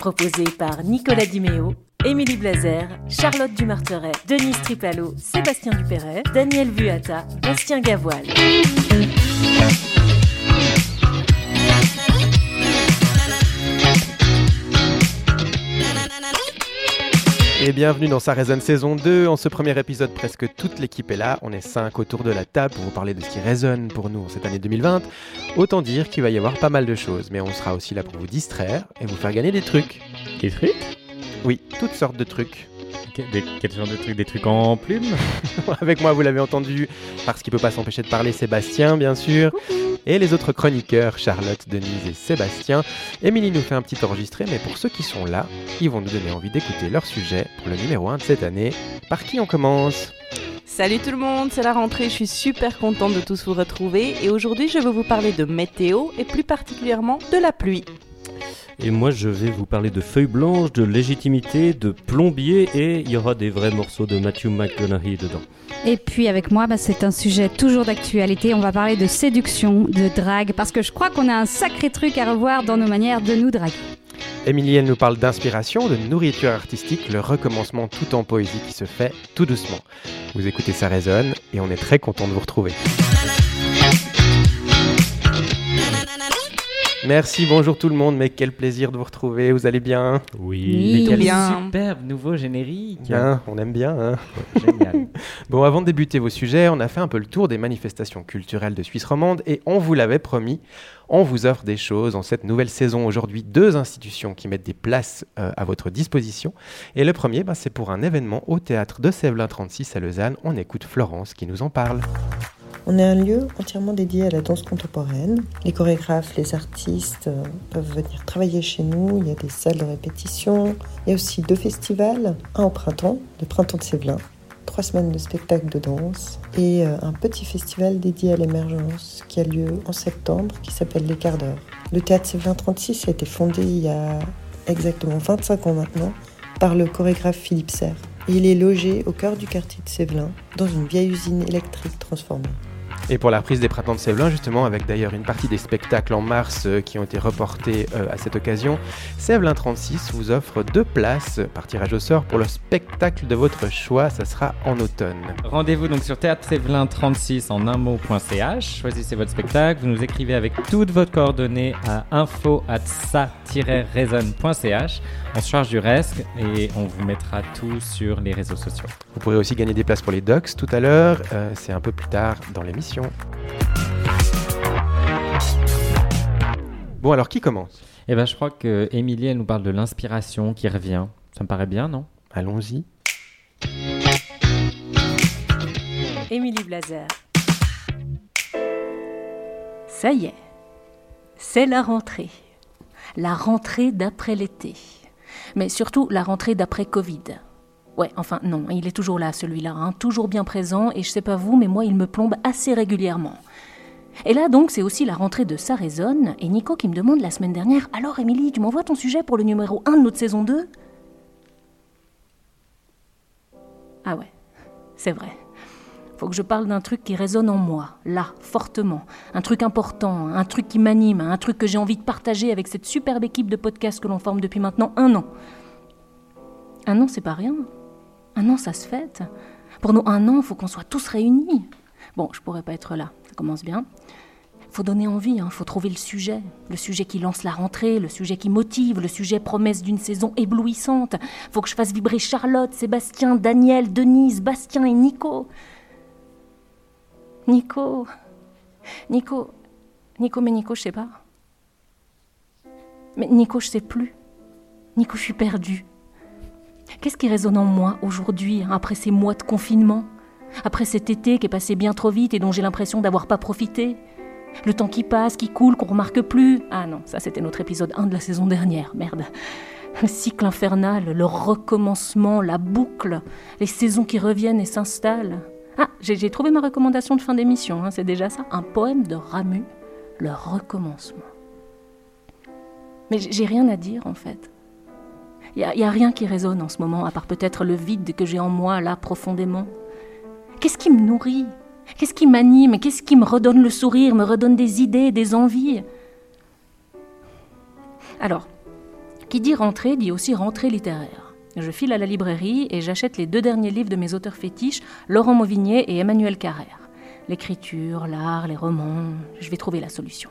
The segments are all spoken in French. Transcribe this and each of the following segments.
proposé par Nicolas Dimeo, Émilie Blazer, Charlotte Dumarteret, Denise Tripalo, Sébastien Dupéret, Daniel Vuata, Bastien Gavoil. Et bienvenue dans Sa résonne saison 2. En ce premier épisode, presque toute l'équipe est là. On est 5 autour de la table pour vous parler de ce qui résonne pour nous en cette année 2020. Autant dire qu'il va y avoir pas mal de choses, mais on sera aussi là pour vous distraire et vous faire gagner des trucs. Des trucs? Oui, toutes sortes de trucs. Des, Quel genre de trucs Des trucs en plumes Avec moi, vous l'avez entendu, parce qu'il peut pas s'empêcher de parler, Sébastien, bien sûr. Et les autres chroniqueurs, Charlotte, Denise et Sébastien. Émilie nous fait un petit enregistré, mais pour ceux qui sont là, ils vont nous donner envie d'écouter leur sujet pour le numéro 1 de cette année. Par qui on commence? Salut tout le monde, c'est la rentrée, je suis super contente de tous vous retrouver et aujourd'hui je vais vous parler de météo et plus particulièrement de la pluie. Et moi, je vais vous parler de feuilles blanches, de légitimité, de plombier et il y aura des vrais morceaux de Matthew McConaughey dedans. Et puis avec moi, bah, c'est un sujet toujours d'actualité. On va parler de séduction, de drague, parce que je crois qu'on a un sacré truc à revoir dans nos manières de nous draguer. Émilie, elle nous parle d'inspiration, de nourriture artistique, le recommencement tout en poésie qui se fait tout doucement. Vous écoutez, ça résonne et on est très content de vous retrouver. Merci, bonjour tout le monde, mais quel plaisir de vous retrouver, vous allez bien? Oui, Oui. Tout bien. superbe nouveau générique. Hein, On aime bien, hein Génial. Bon, avant de débuter vos sujets, on a fait un peu le tour des manifestations culturelles de Suisse romande et on vous l'avait promis, on vous offre des choses en cette nouvelle saison. Aujourd'hui, deux institutions qui mettent des places euh, à votre disposition. Et le premier, bah, c'est pour un événement au théâtre de Sévelin 36 à Lausanne. On écoute Florence qui nous en parle. On est un lieu entièrement dédié à la danse contemporaine. Les chorégraphes, les artistes euh, peuvent venir travailler chez nous. Il y a des salles de répétition. Il y a aussi deux festivals. Un au printemps, le printemps de Sévelin. Trois semaines de spectacles de danse. Et euh, un petit festival dédié à l'émergence qui a lieu en septembre qui s'appelle Les Quarts d'heure. Le théâtre Sévelin 36 a été fondé il y a exactement 25 ans maintenant par le chorégraphe Philippe Serre. Il est logé au cœur du quartier de Sévelin, dans une vieille usine électrique transformée. Et pour la reprise des printemps de Sévelin, justement, avec d'ailleurs une partie des spectacles en mars euh, qui ont été reportés euh, à cette occasion, Sévelin 36 vous offre deux places par tirage au sort pour le spectacle de votre choix. Ça sera en automne. Rendez-vous donc sur théâtre Sévelin 36 en un mot.ch. Choisissez votre spectacle, vous nous écrivez avec toutes vos coordonnées à info at sa-raisonne.ch. On se charge du reste et on vous mettra tout sur les réseaux sociaux. Vous pourrez aussi gagner des places pour les docs tout à l'heure. Euh, c'est un peu plus tard dans l'émission. Bon, alors qui commence? Et ben je crois que Émilie elle nous parle de l'inspiration qui revient. Ça me paraît bien, non? Allons-y. Émilie Blazer. Ça y est, c'est la rentrée. La rentrée d'après l'été. Mais surtout la rentrée d'après Covid. Ouais, enfin non, il est toujours là celui-là, hein, toujours bien présent, et je sais pas vous, mais moi il me plombe assez régulièrement. Et là donc c'est aussi la rentrée de Ça résonne, et Nico qui me demande la semaine dernière Alors Émilie, tu m'envoies ton sujet pour le numéro 1 de notre saison 2 Ah ouais, c'est vrai. Faut que je parle d'un truc qui résonne en moi, là, fortement. Un truc important, un truc qui m'anime, un truc que j'ai envie de partager avec cette superbe équipe de podcasts que l'on forme depuis maintenant un an. Un an, c'est pas rien. Un an, ça se fête. Pour nous, un an, faut qu'on soit tous réunis. Bon, je pourrais pas être là, ça commence bien. Faut donner envie, hein, faut trouver le sujet. Le sujet qui lance la rentrée, le sujet qui motive, le sujet promesse d'une saison éblouissante. Faut que je fasse vibrer Charlotte, Sébastien, Daniel, Denise, Bastien et Nico. Nico. Nico. Nico, mais Nico, je sais pas. Mais Nico, je sais plus. Nico, je suis perdue. Qu'est-ce qui résonne en moi aujourd'hui, hein, après ces mois de confinement Après cet été qui est passé bien trop vite et dont j'ai l'impression d'avoir pas profité Le temps qui passe, qui coule, qu'on remarque plus Ah non, ça c'était notre épisode 1 de la saison dernière, merde. Le cycle infernal, le recommencement, la boucle, les saisons qui reviennent et s'installent. Ah, j'ai trouvé ma recommandation de fin d'émission, hein, c'est déjà ça. Un poème de Ramu, le recommencement. Mais j'ai rien à dire en fait. Il n'y a, rien qui résonne en ce moment, à part peut-être le vide que j'ai en moi, là, profondément. Qu'est-ce qui me nourrit? Qu'est-ce qui m'anime? Qu'est-ce qui me redonne le sourire, me redonne des idées, des envies? Alors, qui dit rentrée dit aussi rentrée littéraire. Je file à la librairie et j'achète les deux derniers livres de mes auteurs fétiches, Laurent Mauvigné et Emmanuel Carrère. L'écriture, l'art, les romans, je vais trouver la solution.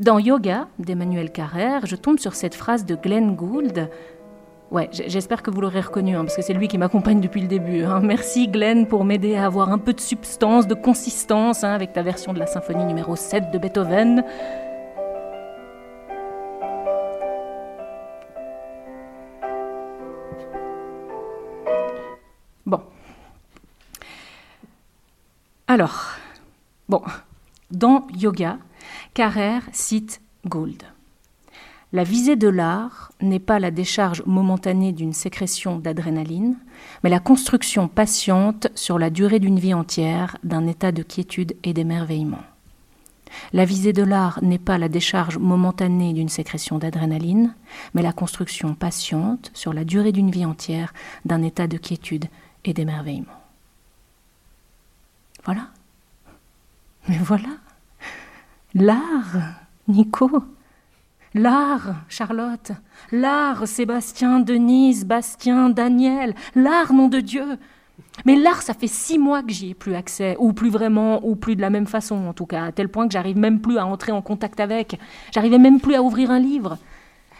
Dans Yoga d'Emmanuel Carrère, je tombe sur cette phrase de Glenn Gould. Ouais, j'espère que vous l'aurez reconnu, hein, parce que c'est lui qui m'accompagne depuis le début. hein. Merci Glenn pour m'aider à avoir un peu de substance, de consistance, hein, avec ta version de la symphonie numéro 7 de Beethoven. Bon. Alors, bon, dans Yoga, Carrère cite Gould. La visée de l'art n'est pas la décharge momentanée d'une sécrétion d'adrénaline, mais la construction patiente sur la durée d'une vie entière d'un état de quiétude et d'émerveillement. La visée de l'art n'est pas la décharge momentanée d'une sécrétion d'adrénaline, mais la construction patiente sur la durée d'une vie entière d'un état de quiétude et d'émerveillement. Voilà. Mais voilà. L'art, Nico. L'art, Charlotte. L'art, Sébastien, Denise, Bastien, Daniel. L'art, nom de Dieu. Mais l'art, ça fait six mois que j'y ai plus accès, ou plus vraiment, ou plus de la même façon en tout cas, à tel point que j'arrive même plus à entrer en contact avec. J'arrivais même plus à ouvrir un livre.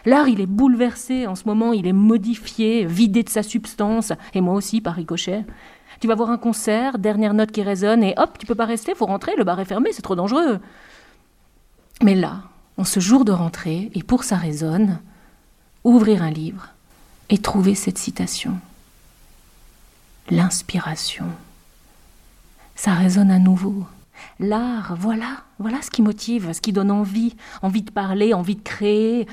L'art, il est bouleversé en ce moment, il est modifié, vidé de sa substance, et moi aussi par ricochet. Tu vas voir un concert, dernière note qui résonne, et hop, tu peux pas rester, faut rentrer, le bar est fermé, c'est trop dangereux. Mais là, en ce jour de rentrée, et pour ça résonne, ouvrir un livre et trouver cette citation. L'inspiration. Ça résonne à nouveau. L'art, voilà, voilà ce qui motive, ce qui donne envie, envie de parler, envie de créer,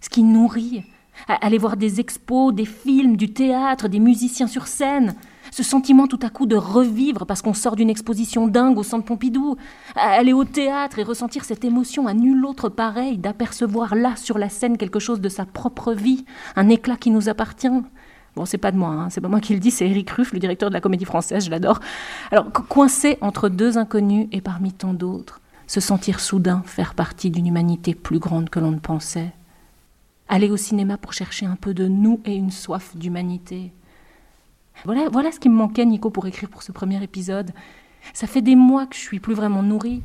ce qui nourrit. Aller voir des expos, des films, du théâtre, des musiciens sur scène. Ce sentiment tout à coup de revivre parce qu'on sort d'une exposition dingue au centre Pompidou. Aller au théâtre et ressentir cette émotion à nul autre pareil, d'apercevoir là sur la scène quelque chose de sa propre vie, un éclat qui nous appartient. Bon, c'est pas de moi, hein, c'est pas moi qui le dis, c'est Eric Ruff, le directeur de la Comédie Française, je l'adore. Alors, co- coincé entre deux inconnus et parmi tant d'autres, se sentir soudain faire partie d'une humanité plus grande que l'on ne pensait. Aller au cinéma pour chercher un peu de nous et une soif d'humanité. Voilà, voilà ce qui me manquait, Nico, pour écrire pour ce premier épisode. Ça fait des mois que je suis plus vraiment nourrie.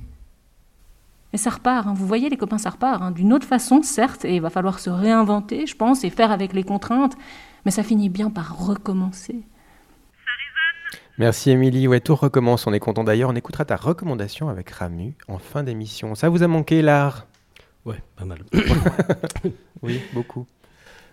Et ça repart, hein. vous voyez les copains, ça repart. hein. D'une autre façon, certes, et il va falloir se réinventer, je pense, et faire avec les contraintes, mais ça finit bien par recommencer. Merci Émilie. Ouais, tout recommence. On est content d'ailleurs. On écoutera ta recommandation avec Ramu en fin d'émission. Ça vous a manqué l'art? Ouais, pas mal. Oui, beaucoup.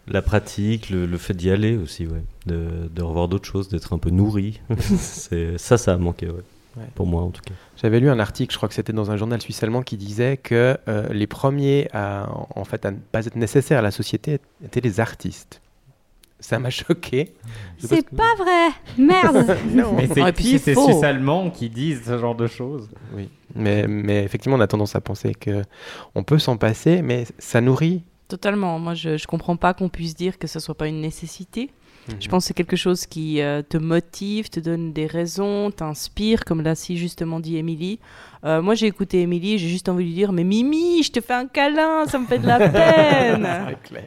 La pratique, le, le fait d'y aller aussi, ouais. De, de revoir d'autres choses, d'être un peu nourri. C'est- ça, ça a manqué, ouais. Ouais. Pour moi, en tout cas. J'avais lu un article, je crois que c'était dans un journal suisse allemand, qui disait que euh, les premiers à, en fait, à ne pas être nécessaires à la société étaient les artistes. Ça m'a choqué. C'est que- pas vrai Merde Non. Mais c'est qui c'est ces faux. Suisses allemands qui disent ce genre de choses? Oui, mais, mais effectivement, on a tendance à penser que on peut s'en passer, mais ça nourrit. Totalement. Moi, je, je comprends pas qu'on puisse dire que ce soit pas une nécessité. Mhm. Je pense que c'est quelque chose qui euh, te motive, te donne des raisons, t'inspire, comme l'a si justement dit Émilie. Euh, moi, j'ai écouté Émilie, j'ai juste envie de lui dire Mais Mimi, je te fais un câlin, ça me fait de la peine clair.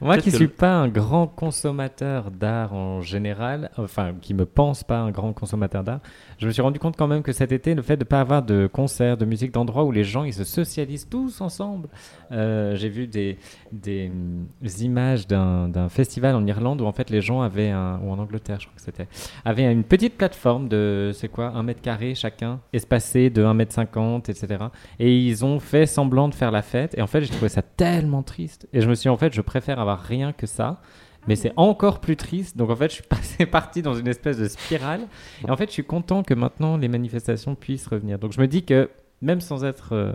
Moi qui que suis pas un grand consommateur d'art en général, enfin qui me pense pas un grand consommateur d'art, je me suis rendu compte quand même que cet été, le fait de pas avoir de concerts, de musique, d'endroits où les gens ils se socialisent tous ensemble. Euh, J'ai vu des, des, hum, images d'un d'un festival en Irlande où en fait les gens avaient un, ou en Angleterre je crois que c'était, avaient une petite plateforme de c'est quoi un mètre carré chacun, espacé de 1 mètre 50 etc. Et ils ont fait semblant de faire la fête. Et en fait, j'ai trouvé ça tellement triste. Et je me suis dit, en fait, je préfère avoir rien que ça. Mais c'est encore plus triste. Donc en fait, je suis passé parti dans une espèce de spirale. Et en fait, je suis content que maintenant les manifestations puissent revenir. Donc je me dis que même sans être euh,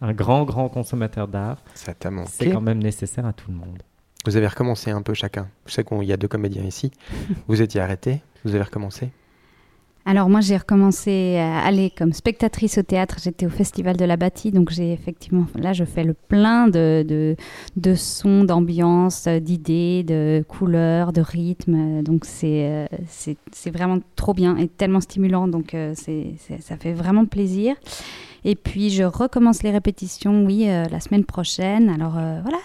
un grand, grand consommateur d'art, c'est quand même nécessaire à tout le monde. Vous avez recommencé un peu chacun. Je sais qu'il y a deux comédiens ici. vous étiez arrêté, vous avez recommencé Alors moi j'ai recommencé à aller comme spectatrice au théâtre, j'étais au Festival de la Bâtie, donc j'ai effectivement, là je fais le plein de, de, de sons, d'ambiance, euh, d'idées, de couleurs, de rythmes, donc c'est euh, c'est vraiment trop bien et tellement stimulant, donc euh, ça fait vraiment plaisir. Et puis je recommence les répétitions, oui, euh, la semaine prochaine. Alors euh, voilà,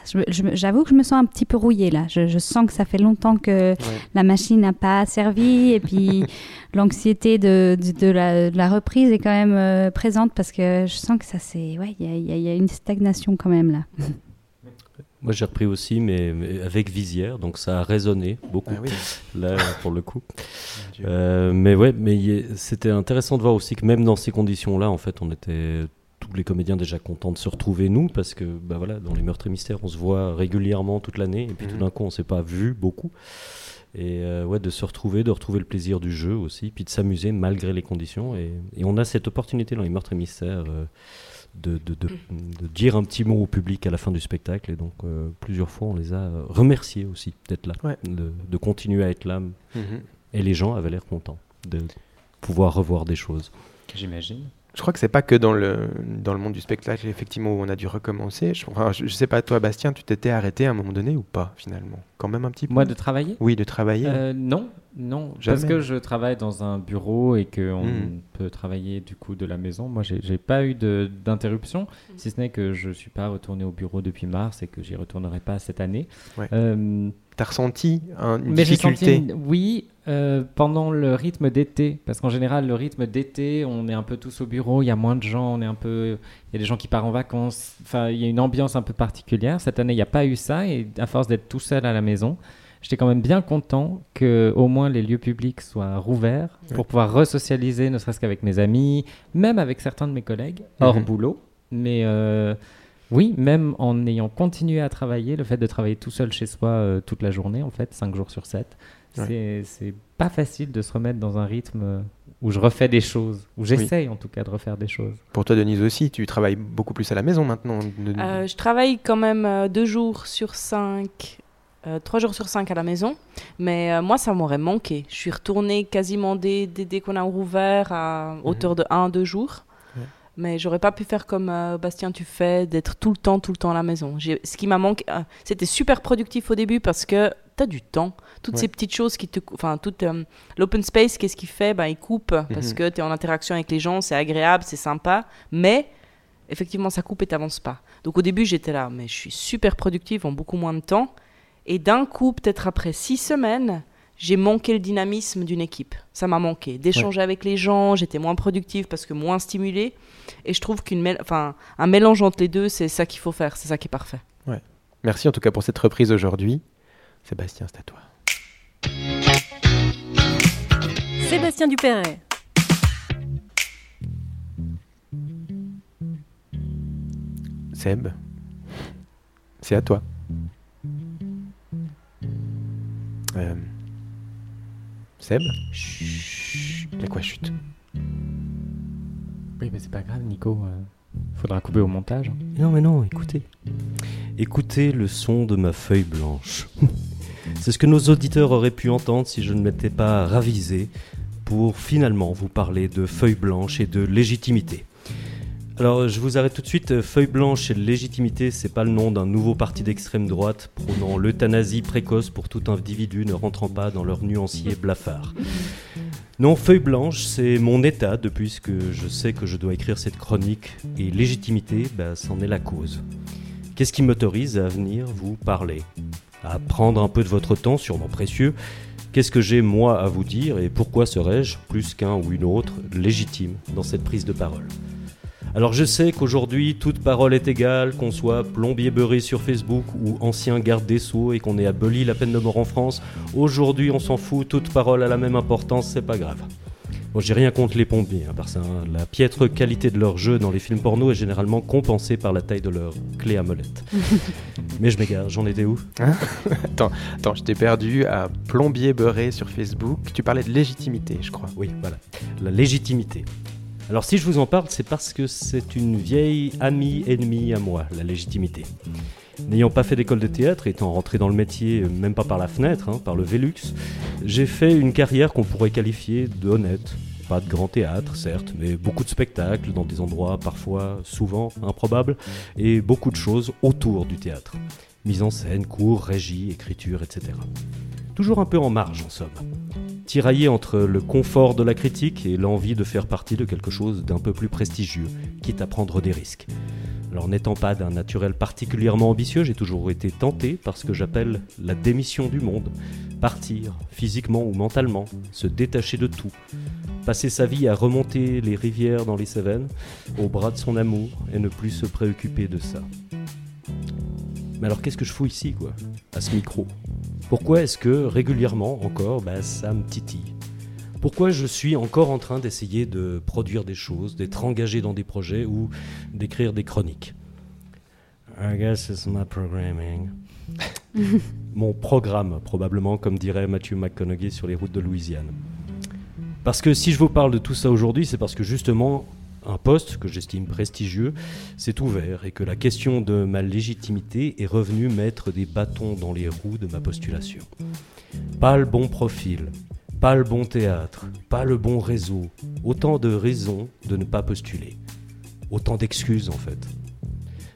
j'avoue que je me sens un petit peu rouillée là. Je, je sens que ça fait longtemps que la machine n'a pas servi et puis l'anxiété de, de, de la, de la reprise est quand même euh, présente parce que je sens que ça c'est, ouais, y y il y a une stagnation quand même là. Moi j'ai repris aussi, mais, mais avec visière, donc ça a résonné beaucoup. Ah oui. Là, pour le coup. Euh, mais ouais, mais c'était intéressant de voir aussi que même dans ces conditions-là, en fait, on était tous les comédiens déjà contents de se retrouver nous, parce que bah voilà, dans les meurtres et mystères, on se voit régulièrement toute l'année, et puis tout Mhm. d'un coup, on s'est pas vu beaucoup. Et euh, ouais, de se retrouver, de retrouver le plaisir du jeu aussi, puis de s'amuser malgré les conditions. Et, et on a cette opportunité dans les meurtres et mystères euh, de, de, de- de dire un petit mot au public à la fin du spectacle. Et donc, euh, plusieurs fois, on les a euh, remerciés aussi d'être là, Ouais. de, de continuer à être là. Mhm. Et les gens avaient l'air contents de pouvoir revoir des choses. J'imagine. Je crois que c'est pas que dans le, dans le monde du spectacle, effectivement, où on a dû recommencer. Je, enfin, je, je sais pas, toi, Bastien, tu t'étais arrêté à un moment donné ou pas, finalement? Quand même un petit peu? Moi, de travailler? Oui, de travailler. Euh, non, non, Jamais. parce que je travaille dans un bureau et qu'on Mm. peut travailler du coup de la maison. Moi, j'ai pas eu de- d'interruption, si ce n'est que je suis pas retourné au bureau depuis mars et que j'y retournerai pas cette année. Ouais. Euh, T'as ressenti un- une mais difficulté senti, une- oui, euh, pendant le rythme d'été, parce qu'en général, le rythme d'été, on est un peu tous au bureau, il y a moins de gens, on est un peu, il y a des gens qui partent en vacances. Enfin, il y a une ambiance un peu particulière. Cette année, il n'y a pas eu ça, et à force d'être tout seul à la maison, j'étais quand même bien content que au moins les lieux publics soient rouverts pour pouvoir resocialiser, ne serait-ce qu'avec mes amis, même avec certains de mes collègues hors Mhm. boulot. Mais euh, oui, même en ayant continué à travailler, le fait de travailler tout seul chez soi euh, toute la journée, en fait, 5 jours sur 7, Ouais. c'est- pas facile de se remettre dans un rythme euh, où je refais des choses, où j'essaye en tout cas de refaire des choses. Pour toi, Denise aussi, tu travailles beaucoup plus à la maison maintenant. Euh, je travaille quand même deux jours sur cinq, euh, trois jours sur cinq à la maison. Mais euh, moi, ça m'aurait manqué. Je suis retournée quasiment dès, dès, dès qu'on a rouvert à hauteur de un, deux jours. Ouais. Mais j'aurais pas pu faire comme euh, Bastien, tu fais, d'être tout le temps, tout le temps à la maison. Ce qui m'a manqué, euh, c'était super productif au début parce que tu as du temps. Toutes Ouais. ces petites choses qui te. Enfin, tout l'open space, qu'est-ce qu'il fait? Ben, Il coupe parce Mhm. que tu es en interaction avec les gens, c'est agréable, c'est sympa. Mais effectivement, ça coupe et t'avances pas. Donc au début, j'étais là, mais je suis super productive en beaucoup moins de temps. Et d'un coup, peut-être après six semaines, j'ai manqué le dynamisme d'une équipe. Ça m'a manqué. D'échanger avec les gens, j'étais moins productive parce que moins stimulée. Et je trouve qu'une mél- enfin, un mélange entre les deux, c'est ça qu'il faut faire. C'est ça qui est parfait. Merci en tout cas pour cette reprise aujourd'hui. Sébastien, c'est à toi. Sébastien Dupéret. Seb, c'est à toi. Euh, Seb Chut. Mais quoi, chut Oui, mais c'est pas grave, Nico. euh, faudra couper au montage. Non, mais non, écoutez. Écoutez le son de ma feuille blanche. C'est ce que nos auditeurs auraient pu entendre si je ne m'étais pas ravisé pour finalement vous parler de feuille blanche et de légitimité. Alors, je vous arrête tout de suite. Feuille blanche et légitimité, c'est pas le nom d'un nouveau parti d'extrême droite prônant l'euthanasie précoce pour tout individu ne rentrant pas dans leur nuancier blafard. Non, feuille blanche, c'est mon état depuis que je sais que je dois écrire cette chronique et légitimité, bah, c'en est la cause. Qu'est-ce qui m'autorise à venir vous parler? À prendre un peu de votre temps, sûrement précieux. Qu'est-ce que j'ai moi à vous dire? Et pourquoi serais-je, plus qu'un ou une autre, légitime dans cette prise de parole? Alors je sais qu'aujourd'hui toute parole est égale, qu'on soit plombier beurré sur Facebook ou ancien garde des Sceaux et qu'on ait aboli la peine de mort en France, aujourd'hui on s'en fout, toute parole a la même importance, c'est pas grave. Bon, j'ai rien contre les pompiers, hein, parce que hein, la piètre qualité de leur jeu dans les films porno est généralement compensée par la taille de leur clé à molette. Mais je m'égare, j'en étais où? Attends, je t'ai perdu à plombier beurré sur Facebook. Tu parlais de légitimité, je crois. Oui, voilà, la légitimité. Alors si je vous en parle, c'est parce que c'est une vieille amie ennemie à moi, la légitimité. N'ayant pas fait d'école de théâtre, étant rentré dans le métier, euh, même pas par la fenêtre, hein, par le Velux, j'ai fait une carrière qu'on pourrait qualifier de honnête. Pas de grand théâtre, certes, mais beaucoup de spectacles dans des endroits parfois, souvent improbables, et beaucoup de choses autour du théâtre. Mise en scène, cours, régie, écriture, etc. Toujours un peu en marge en somme. Tiraillé entre le confort de la critique et l'envie de faire partie de quelque chose d'un peu plus prestigieux, quitte à prendre des risques. Alors n'étant pas d'un naturel particulièrement ambitieux, j'ai toujours été tenté par ce que j'appelle la démission du monde. Partir, physiquement ou mentalement, se détacher de tout. Passer sa vie à remonter les rivières dans les Cévennes, au bras de son amour, et ne plus se préoccuper de ça. Mais alors qu'est-ce que je fous ici, quoi À ce micro? Pourquoi est-ce que régulièrement encore, bah, ça me titille? Pourquoi je suis encore en train d'essayer de produire des choses, d'être engagé dans des projets ou d'écrire des chroniques? I guess it's my programming. Mon programme, probablement, comme dirait Matthew McConaughey sur les routes de Louisiane. Parce que si je vous parle de tout ça aujourd'hui, c'est parce que justement, un poste que j'estime prestigieux s'est ouvert et que la question de ma légitimité est revenue mettre des bâtons dans les roues de ma postulation. Pas le bon profil, pas le bon théâtre, pas le bon réseau, autant de raisons de ne pas postuler. Autant d'excuses en fait.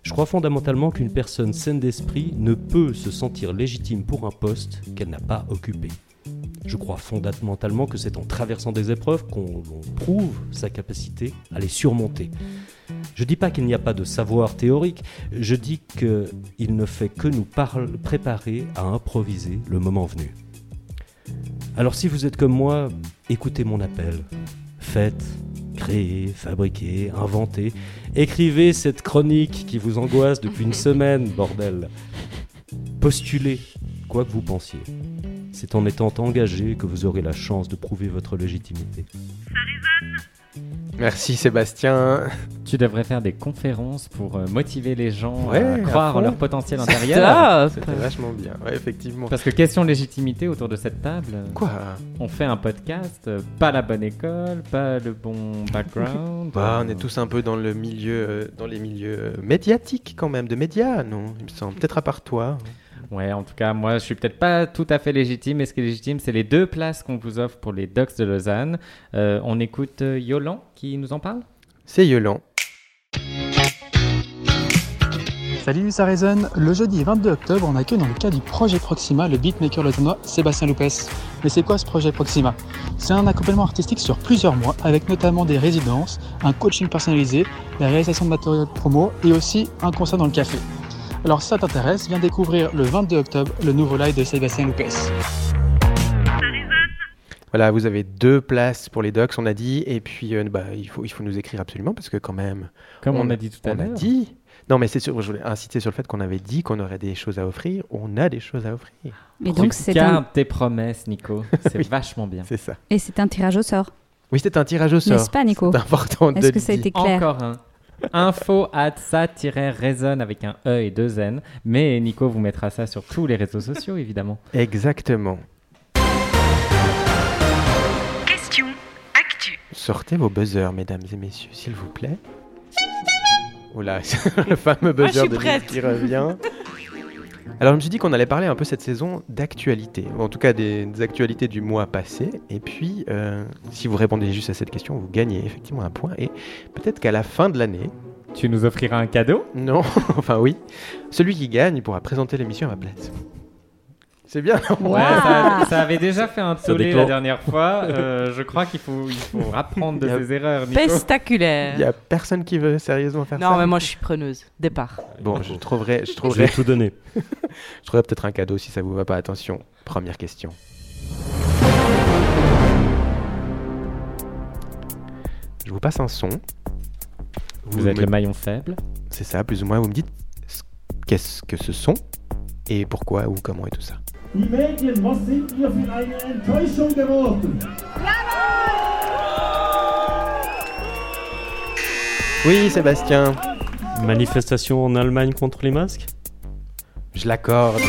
Je crois fondamentalement qu'une personne saine d'esprit ne peut se sentir légitime pour un poste qu'elle n'a pas occupé. Je crois fondamentalement que c'est en traversant des épreuves qu'on prouve sa capacité à les surmonter. Je dis pas qu'il n'y a pas de savoir théorique, je dis qu'il ne fait que nous préparer à improviser le moment venu. Alors si vous êtes comme moi, écoutez mon appel. Faites, créez, fabriquez, inventez. Écrivez cette chronique qui vous angoisse depuis une semaine, bordel. Postulez, quoi que vous pensiez. C'est en étant engagé que vous aurez la chance de prouver votre légitimité. Merci Sébastien. Tu devrais faire des conférences pour euh, motiver les gens Ouais, à croire en leur potentiel intérieur. C'était vachement bien, ouais, effectivement. Parce que question de légitimité autour de cette table. Quoi? On fait un podcast, euh, pas la bonne école, pas le bon background. bah, On est tous un peu dans le milieu, euh, dans les milieux médiatiques quand même, de médias, non? Il me semble. Peut-être à part toi. Ouais, en tout cas, moi, je suis peut-être pas tout à fait légitime, mais ce qui est légitime, c'est les deux places qu'on vous offre pour les Docs de Lausanne. Euh, on écoute euh, Yolan qui nous en parle? C'est Yolan. Salut, ça résonne. Le jeudi 22 octobre, on accueille dans le cadre du projet Proxima le beatmaker lausannois Sébastien Loupès. Mais c'est quoi ce projet Proxima? C'est un accompagnement artistique sur plusieurs mois, avec notamment des résidences, un coaching personnalisé, la réalisation de matériel promo et aussi un concert dans le café. Alors si ça t'intéresse, viens découvrir le 22 octobre le nouveau live de Sébastien Loupès. Voilà, vous avez deux places pour les docs, on a dit, et puis euh, bah, il, faut, il faut nous écrire absolument parce que quand même, Comme on, On- a dit tout à on a l'heure. dit. Non, mais c'est sûr, je voulais insister sur le fait qu'on avait dit qu'on aurait des choses à offrir. On a des choses à offrir. Et donc, c'est un, tes promesses, Nico. C'est Oui. vachement bien. C'est ça. et c'est un tirage au sort. Oui, c'était un tirage au sort. N'est-ce pas, Nico C'est important de Est-ce que ça a dire. été clair Encore un. Info at ça-résonne avec un E et deux N. Mais Nico vous mettra ça sur tous les réseaux sociaux, évidemment. Exactement. Question actu. Sortez vos buzzers, mesdames et messieurs, s'il vous plaît. Oula, le fameux buzzer de qui revient. Alors, je me suis dit qu'on allait parler un peu cette saison d'actualité, ou en tout cas des, des actualités du mois passé. Et puis, euh, si vous répondez juste à cette question, vous gagnez effectivement un point. Et peut-être qu'à la fin de l'année, Tu nous offriras un cadeau? Non, enfin oui, celui qui gagne pourra présenter l'émission à ma place. C'est bien, Ouais, ça, ça avait déjà fait un tollé la dernière fois. Euh, je crois qu'il faut, il faut apprendre de ses erreurs, Nico. Il Pestaculaire. y a personne qui veut sérieusement faire ça. Non, mais moi je suis preneuse. Départ. Bon, je trouverai, je Je trouverai vais tout donner. Je trouverai peut-être un cadeau si ça vous va pas. Attention, première question. Je vous passe un son. Vous êtes me- le maillon faible. C'est ça, plus ou moins. Vous me dites ce- qu'est-ce que ce son et pourquoi ou comment et tout ça. Die Medien, was sind wir für eine Enttäuschung geworden? Oui, Sébastien, Manifestation en Allemagne contre les masques? Je l'accorde.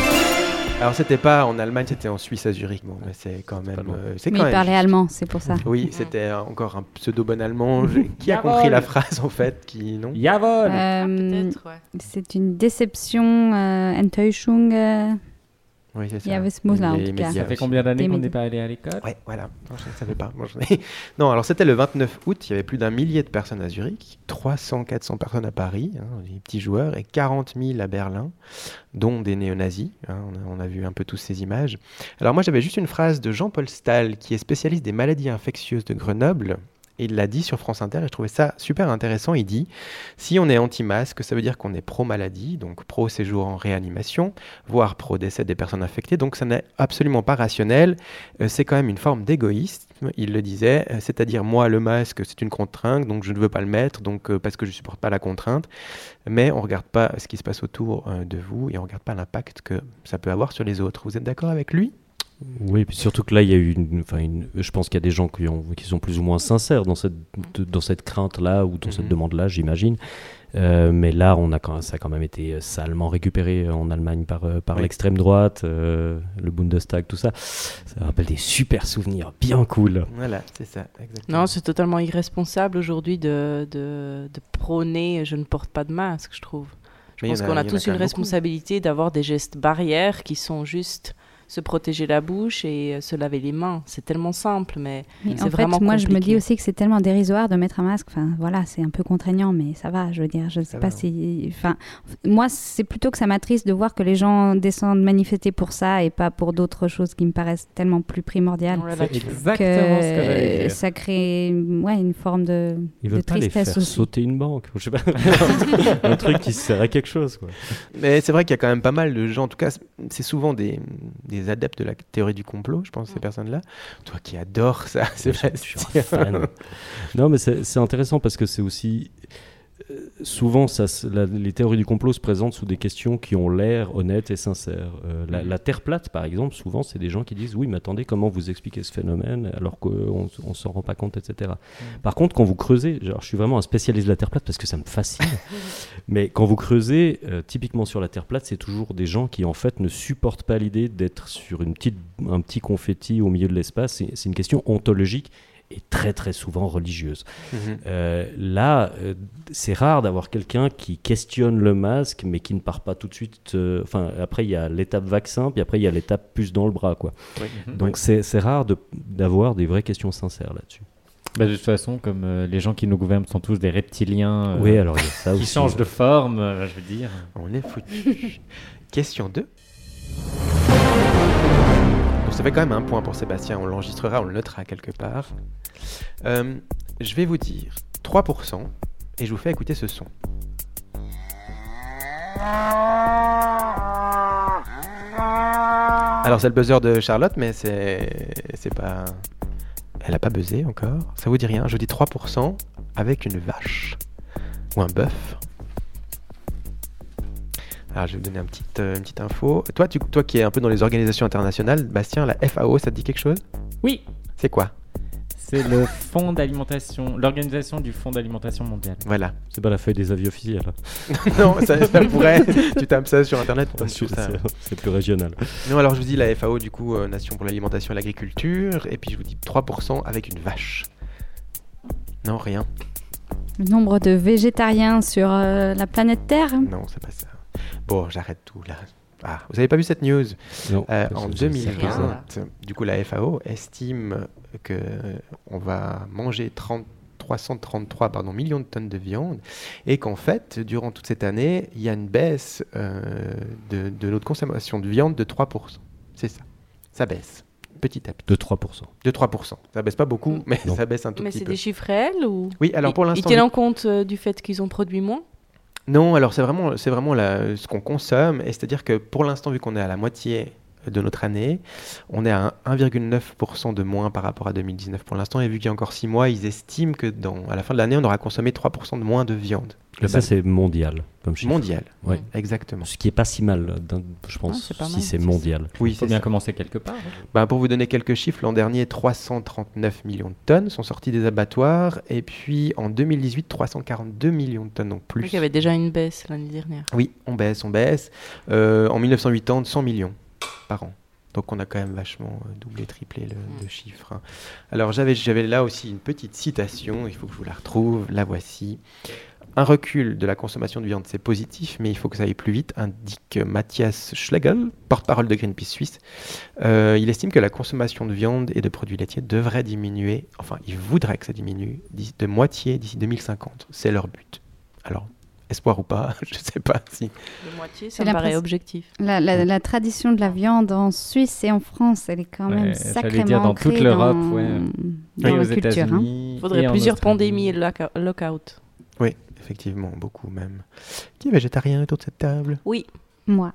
Alors c'était pas en Allemagne, c'était en Suisse à Zurich. Bon, mais c'est quand même. euh, c'est Mais quand il même parlait allemand, c'est pour ça. Oui, c'était encore un pseudo bon allemand. Qui a compris la phrase en fait Qui non? Jawohl Euh, Peut-être, ouais. c'est une déception, euh, Enttäuschung. Oui, c'est il y avait ce mot-là, en tout cas. Ça fait combien d'années qu'on n'est pas allé à l'école? Ouais, voilà. Non, je ne savais pas. Moi, j'en ai- non, alors c'était le 29 août. Il y avait plus d'un millier de personnes à Zurich, 300, 400 personnes à Paris, hein, des petits joueurs, et 40 000 à Berlin, dont des néo-nazis. hein, on, a, on a vu un peu tous ces images. Alors moi, j'avais juste une phrase de Jean-Paul Stahl, qui est spécialiste des maladies infectieuses de Grenoble. Il l'a dit sur France Inter et je trouvais ça super intéressant. Il dit si on est anti-masque, ça veut dire qu'on est pro-maladie, donc pro-séjour en réanimation, voire pro-décès des personnes infectées. Donc ça n'est absolument pas rationnel. Euh, c'est quand même une forme d'égoïsme, il le disait, euh, c'est-à-dire moi le masque c'est une contrainte, donc je ne veux pas le mettre, donc euh, parce que je supporte pas la contrainte, mais on regarde pas ce qui se passe autour de vous et on regarde pas l'impact que ça peut avoir sur les autres. Vous êtes d'accord avec lui? Oui, puis surtout que là, il y a eu une, enfin une- je pense qu'il y a des gens qui, ont, qui sont plus ou moins sincères dans cette, dans cette crainte-là ou dans cette Mhm. demande-là, j'imagine. Euh, mais là, on a quand, ça a quand même été salement récupéré en Allemagne par, euh, par Oui. l'extrême droite, euh, le Bundestag, tout ça. Ça rappelle des super souvenirs, bien cool. Voilà, c'est ça, exactement. Non, c'est totalement irresponsable aujourd'hui de, de, de prôner je ne porte pas de masque, je trouve. Je Mais pense qu'on a, tous une responsabilité d'avoir des gestes barrières qui sont juste se protéger la bouche et euh, se laver les mains. C'est tellement simple, mais Mais c'est en fait, vraiment moi, je me dis aussi que c'est tellement dérisoire de mettre un masque. Enfin, voilà, c'est un peu contraignant, mais ça va. Je veux dire, je ne sais Ça pas va. si. Enfin, moi, c'est plutôt que ça m'attriste de voir que les gens descendent manifester pour ça et pas pour d'autres choses qui me paraissent tellement plus primordiales. C'est exactement ce que j'allais Que dire. ça crée ouais, une forme de, Ils de veulent pas les tristesse faire aussi. sauter une banque. Je sais pas. un truc qui sert à quelque chose. Quoi. Mais c'est vrai qu'il y a quand même pas mal de gens, en tout cas, c'est souvent des, des adeptes de la théorie du complot, je pense, ces personnes-là. Toi qui adores ça, Je suis un Sébastien. fan. non, mais c'est c'est intéressant parce que c'est aussi. Souvent, ça, se- la- les théories du complot se présentent sous des questions qui ont l'air honnêtes et sincères. Euh, la, la Terre plate, par exemple, souvent, c'est des gens qui disent Oui, mais attendez, comment vous expliquez ce phénomène alors qu'on ne s'en rend pas compte, etc. Par contre, quand vous creusez, genre, je suis vraiment un spécialiste de la Terre plate parce que ça me fascine, mais quand vous creusez, euh, typiquement sur la Terre plate, c'est toujours des gens qui, en fait, ne supportent pas l'idée d'être sur une petite, un petit confetti au milieu de l'espace. C'est une question ontologique et très très souvent religieuse. Mhm. Euh, là, euh, c'est rare d'avoir quelqu'un qui questionne le masque, mais qui ne part pas tout de suite. euh, Enfin, après, il y a l'étape vaccin, puis après, il y a l'étape puce dans le bras, quoi. Oui. Donc, c'est c'est rare de- d'avoir des vraies questions sincères là-dessus. Bah, de toute façon, comme euh, les gens qui nous gouvernent sont tous des reptiliens euh, oui, alors il y a ça qui aussi. changent de forme, euh, je veux dire. On est foutu. Question 2. Ça fait quand même un point pour Sébastien, on l'enregistrera, on le notera quelque part. Euh, je vais vous dire 3% et je vous fais écouter ce son. Alors c'est le buzzer de Charlotte, mais c'est c'est pas... Elle a pas buzzé encore. Ça vous dit rien Je dis 3% avec une vache ou un bœuf. Alors, je vais vous donner un petit, euh, une petite info. Toi, tu, toi qui es un peu dans les organisations internationales, Bastien, la FAO, ça te dit quelque chose? Oui, C'est quoi? C'est le Fonds d'alimentation, l'organisation du Fonds d'alimentation mondiale. Voilà. C'est pas la feuille des avis officiels. non, ça, ça pourrait. tu tapes ça sur Internet, tombes C'est sur ça. c'est plus régional. Non, alors je vous dis la FAO, du coup, euh, Nation pour l'alimentation et l'agriculture. Et puis je vous dis 3% avec une vache. Non, rien. Le nombre de végétariens sur euh, la planète Terre? Non, c'est pas ça. Bon, j'arrête tout là. Ah, vous avez pas vu cette news? Non, Euh, en c'est- c'est 2020, ça. du coup, la FAO estime que euh, on va manger 30 333 pardon, millions de tonnes de viande et qu'en fait, durant toute cette année, il y a une baisse euh, de, de notre consommation de viande de 3%. C'est ça. Ça baisse petit à petit. De 3%. De 3%. Ça baisse pas beaucoup, mais Non. ça baisse un tout Mais petit c'est peu. des chiffres réels ou Oui, alors pour l'instant, Ils tiennent en compte euh, du fait qu'ils ont produit moins? Non, alors c'est vraiment, vraiment ce qu'on consomme. Et c'est-à-dire que pour l'instant, vu qu'on est à la moitié de notre année, on est à un- 1,9% de moins par rapport à 2019 pour l'instant. Et vu qu'il y a encore 6 mois, ils estiment que dans, à la fin de l'année, on aura consommé 3% de moins de viande. Et ça, c'est mondial comme chiffre. mondial. Ouais. Exactement. Ce qui est pas si mal, je pense, Ah, si c'est mondial. Oui, Il faut c'est bien ça. commencer quelque part. hein. Bah, pour vous donner quelques chiffres, l'an dernier, 339 millions de tonnes sont sorties des abattoirs. Et puis en 2018, 342 millions de tonnes, donc plus. Il y avait déjà une baisse l'année dernière. Oui, on baisse, on baisse. Euh, en 1980, 100 millions. Par an. Donc on a quand même vachement euh, doublé, triplé le, le chiffre. hein. Alors j'avais j'avais là aussi une petite citation, il faut que je vous la retrouve, la voici. Un recul de la consommation de viande, c'est positif, mais il faut que ça aille plus vite, indique Mathias Schlegel, porte-parole de Greenpeace Suisse. Euh, il estime que la consommation de viande et de produits laitiers devrait diminuer, enfin, il voudrait que ça diminue de moitié d'ici 2050. C'est leur but. Alors, espoir ou pas, je ne sais pas si. De moitié, ça me paraît l'impression- objectif. La, la- la tradition de la viande en Suisse et en France, elle est quand même Ouais, sacrément dire dans toute ancrée l'Europe, dans, ouais. dans Et la aux culture. hein. Il faudrait plusieurs pandémies et lock- lock-out. Oui, effectivement, beaucoup même. Qui est végétarien autour de cette table? Oui. Moi.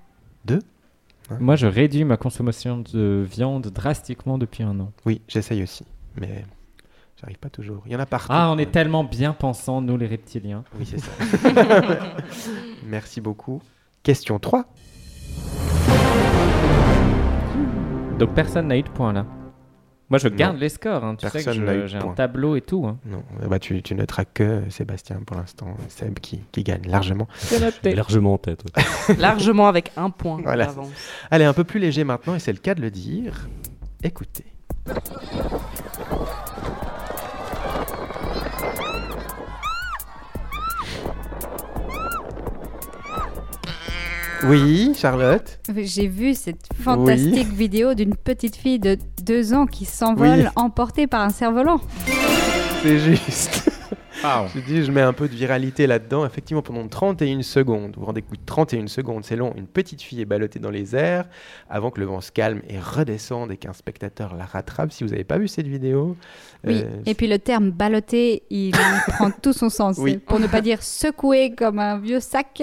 Moi, je réduis ma consommation de viande drastiquement depuis un an. Oui, j'essaye aussi, mais j'arrive pas toujours. Il y en a partout. Ah, on est tellement bien pensants, nous les reptiliens. Oui, c'est ça. Merci beaucoup. Question 3. Donc personne n'a eu de points là. Moi, je Non. garde les scores. hein. Tu sais que j'ai un tableau et tout. hein. Non, bah, tu, tu noteras que Sébastien pour l'instant, Seb qui, qui gagne largement. Largement en tête. ouais. Largement avec un point Voilà. d'avance. Allez, un peu plus léger maintenant, et c'est le cas de le dire. Écoutez. Oui, Charlotte J'ai vu cette fantastique vidéo d'une petite fille de deux ans qui s'envole Oui. emportée par un cerf-volant. C'est juste. Je dis, je mets un peu de viralité là-dedans. Effectivement, pendant 31 secondes, vous vous rendez compte, 31 secondes, c'est long. Une petite fille est ballottée dans les airs avant que le vent se calme et redescende et qu'un spectateur la rattrape. Si vous n'avez pas vu cette vidéo, Oui, euh, et puis le terme ballotté, il prend tout son sens. Oui. Pour ne pas dire secoué comme un vieux sac.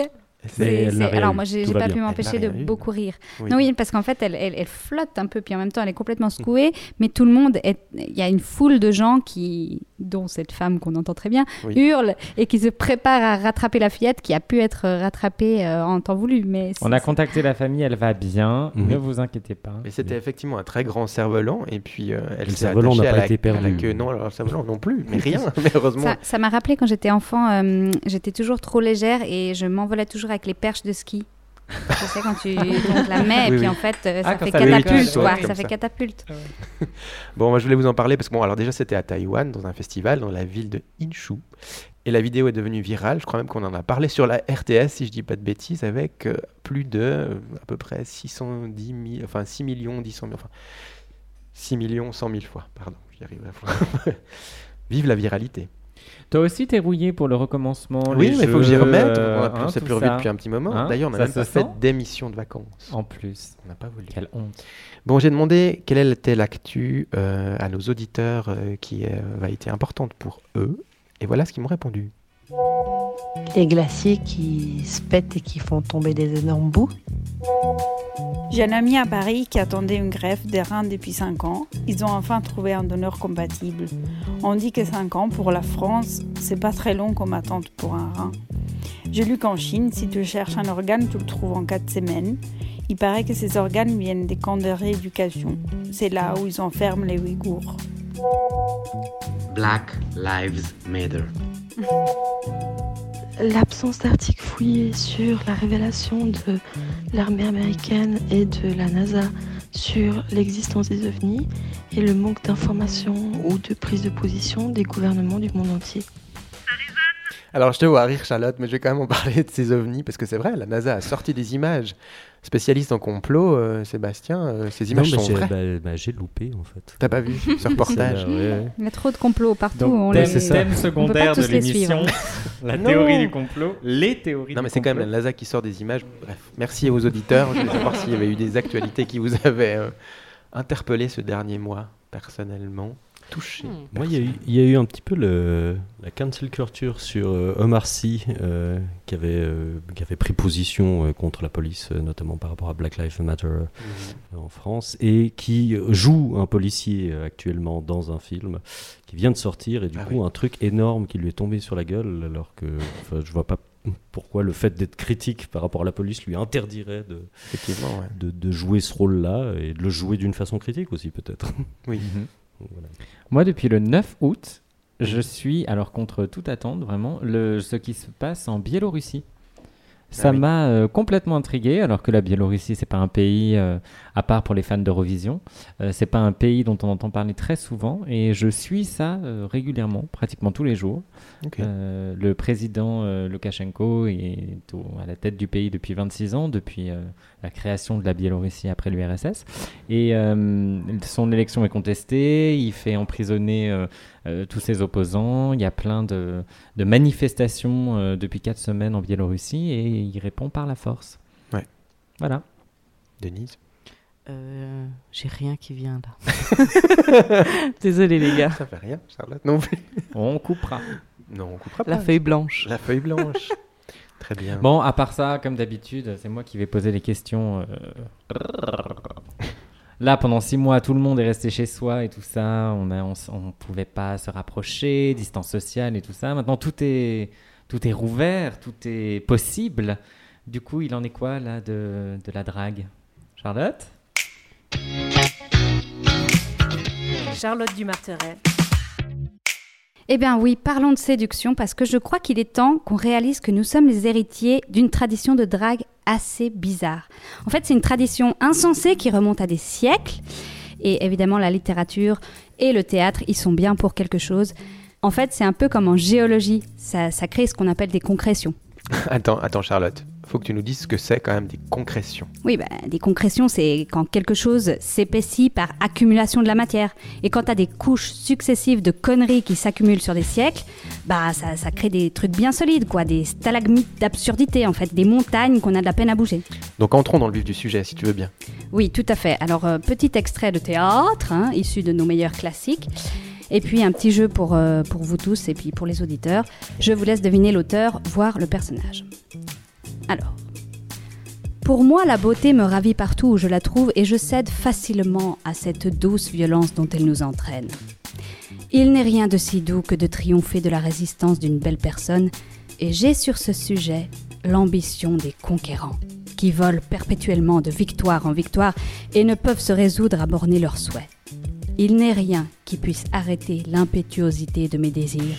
Elle Alors moi, j'ai pas bien. pu m'empêcher de beaucoup rire. Oui. Non, oui, parce qu'en fait, elle, elle, elle flotte un peu, puis en même temps, elle est complètement secouée. Mais tout le monde, il y a une foule de gens qui, dont cette femme qu'on entend très bien, Oui. hurle et qui se préparent à rattraper la fillette qui a pu être rattrapée euh, en temps voulu. Mais On a contacté la famille, elle va bien. Mhm. Ne vous inquiétez pas. Mais c'était effectivement un très grand cerf-volant et puis euh, elle Le s'est cerf-volant attachée n'a à pas la- été à la perdu. queue. Non, alors, le cerf-volant non plus, mais rien, mais heureusement. Ça- Ça m'a rappelé quand j'étais enfant, euh, j'étais toujours trop légère et je m'envolais toujours avec les perches de ski. Tu sais, quand tu donc, la mets, et Oui, puis oui. en fait, euh, Ah, ça fait catapulte, quoi. Ça fait catapulte. Bon, moi je voulais vous en parler parce que bon, alors déjà c'était à Taïwan dans un festival dans la ville de Inshu et la vidéo est devenue virale. Je crois même qu'on en a parlé sur la RTS si je dis pas de bêtises avec euh, plus de euh, à peu près 610 000, enfin 6 millions 10 000, enfin 6 millions 100 000 fois. Pardon, j'y arrive à. Vive la viralité. Toi aussi, t'es rouillé pour le recommencement. oui, les mais il faut que j'y remette. euh, on a plus, hein, on s'est plus revu depuis un petit moment. Hein, D'ailleurs, on a ça même pas fait d'émission de vacances. En plus. On n'a pas voulu. Quelle honte. Bon, j'ai demandé quelle était l'actu euh, à nos auditeurs euh, qui euh, va été importante pour eux. Et voilà ce qu'ils m'ont répondu. Les glaciers qui se pètent et qui font tomber des énormes bouts. J'ai un ami à Paris qui attendait une greffe des reins depuis 5 ans. Ils ont enfin trouvé un donneur compatible. On dit que 5 ans pour la France, c'est pas très long comme attente pour un rein. J'ai lu qu'en Chine, si tu cherches un organe, tu le trouves en 4 semaines. Il paraît que ces organes viennent des camps de rééducation. C'est là où ils enferment les Ouïghours. Black Lives Matter. L'absence d'articles fouillés sur la révélation de l'armée américaine et de la NASA sur l'existence des ovnis et le manque d'informations ou de prise de position des gouvernements du monde entier. Alors, je te vois rire, Charlotte, mais je vais quand même en parler de ces ovnis parce que c'est vrai, la NASA a sorti des images. Spécialiste en complot, euh, Sébastien, euh, ces images Non, sont j'ai- vraies. bah, bah, j'ai loupé en fait. T'as pas vu ce reportage C'est, ouais, ouais. Il y a trop de complots partout. Donc, on thème, les... thème on secondaire de les suivre. l'émission, la Non. théorie du complot, les théories Non, mais c'est quand même la NASA qui sort des images. Bref, merci aux auditeurs. Je voulais savoir s'il y avait eu des actualités qui vous avaient euh, interpellé ce dernier mois, personnellement. Touché. Moi, il y, a eu- il y a eu un petit peu le, la cancel culture sur euh, Omar Sy, euh, qui, avait, euh, qui avait pris position euh, contre la police, euh, notamment par rapport à Black Lives Matter euh, en France, et qui joue un policier euh, actuellement dans un film qui vient de sortir, et du Ah coup, oui. un truc énorme qui lui est tombé sur la gueule, alors que je vois pas pourquoi le fait d'être critique par rapport à la police lui interdirait de, Effectivement, ouais. de, de jouer ce rôle-là, et de le jouer d'une façon critique aussi, peut-être. Oui. Mhm. Voilà. Moi, depuis le 9 août, je suis, alors contre toute attente, vraiment, le, ce qui se passe en Biélorussie. Ça Ah oui. m'a euh, complètement intrigué, alors que la Biélorussie, c'est pas un pays, euh, à part pour les fans d'Eurovision, euh, c'est pas un pays dont on entend parler très souvent, et je suis ça euh, régulièrement, pratiquement tous les jours. Le président Loukachenko est au- à la tête du pays depuis 26 ans, depuis la création de la Biélorussie après l'URSS, et euh, son élection est contestée, il fait emprisonner euh, euh, tous ses opposants, il y a plein de, de manifestations euh, depuis 4 semaines en Biélorussie, et il répond par la force. Ouais. Voilà. Denise? Euh, J'ai rien qui vient là. Désolé les gars. Ça fait rien, Charlotte non plus. On coupera. Non, on coupera pas. La feuille blanche. La feuille blanche. Très bien. Bon, à part ça, comme d'habitude, c'est moi qui vais poser les questions. euh, Là, pendant six mois, tout le monde est resté chez soi et tout ça. On ne on, s- on pouvait pas se rapprocher, distance sociale et tout ça. Maintenant, tout est, tout est rouvert, tout est possible. Du coup, il en est quoi là de, de la drague? Charlotte? Charlotte Dumarteret. Eh bien oui, parlons de séduction parce que je crois qu'il est temps qu'on réalise que nous sommes les héritiers d'une tradition de drague assez bizarre. En fait, c'est une tradition insensée qui remonte à des siècles et évidemment la littérature et le théâtre y sont bien pour quelque chose. En fait, c'est un peu comme en géologie, ça, ça crée ce qu'on appelle des concrétions. Attends, attends, Charlotte. Faut que tu nous dises ce que c'est quand même des concrétions. Oui, bah, des concrétions, c'est quand quelque chose s'épaissit par accumulation de la matière. Et quand tu as des couches successives de conneries qui s'accumulent sur des siècles, bah ça, ça crée des trucs bien solides, quoi, des stalagmites d'absurdité, en fait, des montagnes qu'on a de la peine à bouger. Donc entrons dans le vif du sujet, si tu veux bien. Oui, tout à fait. Alors, euh, petit extrait de théâtre, hein, issu de nos meilleurs classiques. Et puis un petit jeu pour, euh, pour vous tous et puis pour les auditeurs. Je vous laisse deviner l'auteur, voire le personnage. Alors, pour moi, la beauté me ravit partout où je la trouve et je cède facilement à cette douce violence dont elle nous entraîne. Il n'est rien de si doux que de triompher de la résistance d'une belle personne, et j'ai sur ce sujet l'ambition des conquérants, qui volent perpétuellement de victoire en victoire et ne peuvent se résoudre à borner leurs souhaits. Il n'est rien qui puisse arrêter l'impétuosité de mes désirs,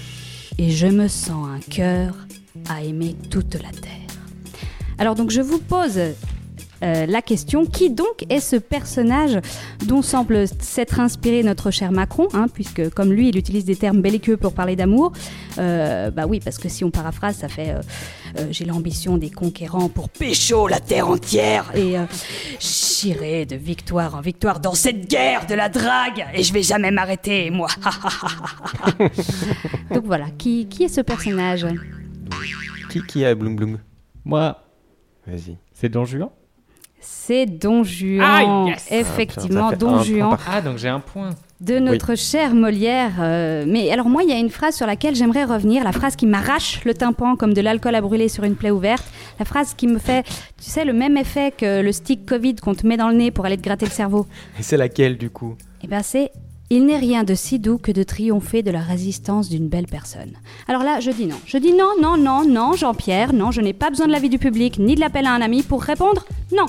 et je me sens un cœur à aimer toute la terre. Alors donc je vous pose euh, la question, qui donc est ce personnage dont semble s'être inspiré notre cher Macron, hein, puisque comme lui il utilise des termes belliqueux pour parler d'amour, euh, bah oui parce que si on paraphrase ça fait euh, euh, j'ai l'ambition des conquérants pour pécho la terre entière et euh, j'irai de victoire en victoire dans cette guerre de la drague et je vais jamais m'arrêter moi. donc voilà, qui, qui est ce personnage? Qui, qui a Bloom Bloom? Moi, Vas-y. c'est Don Juan? C'est Don Juan. Ah, yes Effectivement, Ah, putain, fait Don Juan. Ah, donc j'ai un point. de notre cher Molière. euh, mais alors moi, il y a une phrase sur laquelle j'aimerais revenir, la phrase qui m'arrache le tympan comme de l'alcool à brûler sur une plaie ouverte, la phrase qui me fait, tu sais, le même effet que le stick Covid qu'on te met dans le nez pour aller te gratter le cerveau. Et c'est laquelle du coup? Eh bien c'est il n'est rien de si doux que de triompher de la résistance d'une belle personne. Alors là, je dis non. Je dis non, non, non, non, Jean-Pierre, non, je n'ai pas besoin de l'avis du public ni de l'appel à un ami pour répondre non.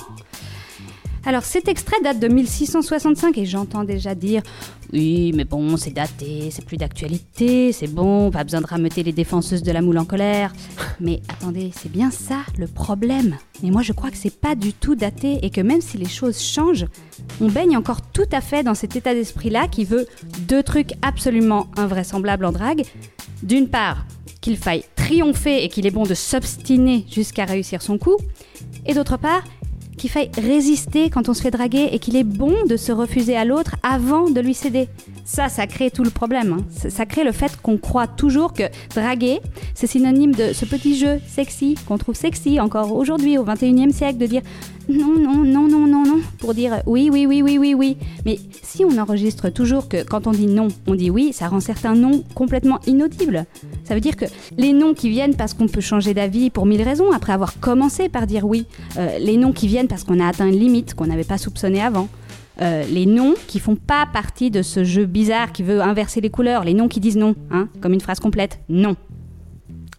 Alors cet extrait date de 1665 et j'entends déjà dire oui mais bon c'est daté, c'est plus d'actualité, c'est bon, pas besoin de rameuter les défenseuses de la moule en colère. Mais attendez, c'est bien ça le problème. Mais moi je crois que c'est pas du tout daté et que même si les choses changent, on baigne encore tout à fait dans cet état d'esprit-là qui veut deux trucs absolument invraisemblables en drague. D'une part, qu'il faille triompher et qu'il est bon de s'obstiner jusqu'à réussir son coup. Et d'autre part, qu'il faille résister quand on se fait draguer et qu'il est bon de se refuser à l'autre avant de lui céder. Ça, ça crée tout le problème. hein. Ça, crée le fait qu'on croit toujours que draguer, c'est synonyme de ce petit jeu sexy qu'on trouve sexy encore aujourd'hui au 21e siècle de dire non, non, non, non, non, non, pour dire oui, oui, oui, oui, oui, oui. Mais si on enregistre toujours que quand on dit non, on dit oui, ça rend certains noms complètement inaudibles. Ça veut dire que les noms qui viennent parce qu'on peut changer d'avis pour mille raisons après avoir commencé par dire oui, euh, les noms qui viennent parce qu'on a atteint une limite qu'on n'avait pas soupçonnée avant. Euh, les noms qui font pas partie de ce jeu bizarre qui veut inverser les couleurs, les noms qui disent non, hein, comme une phrase complète, non.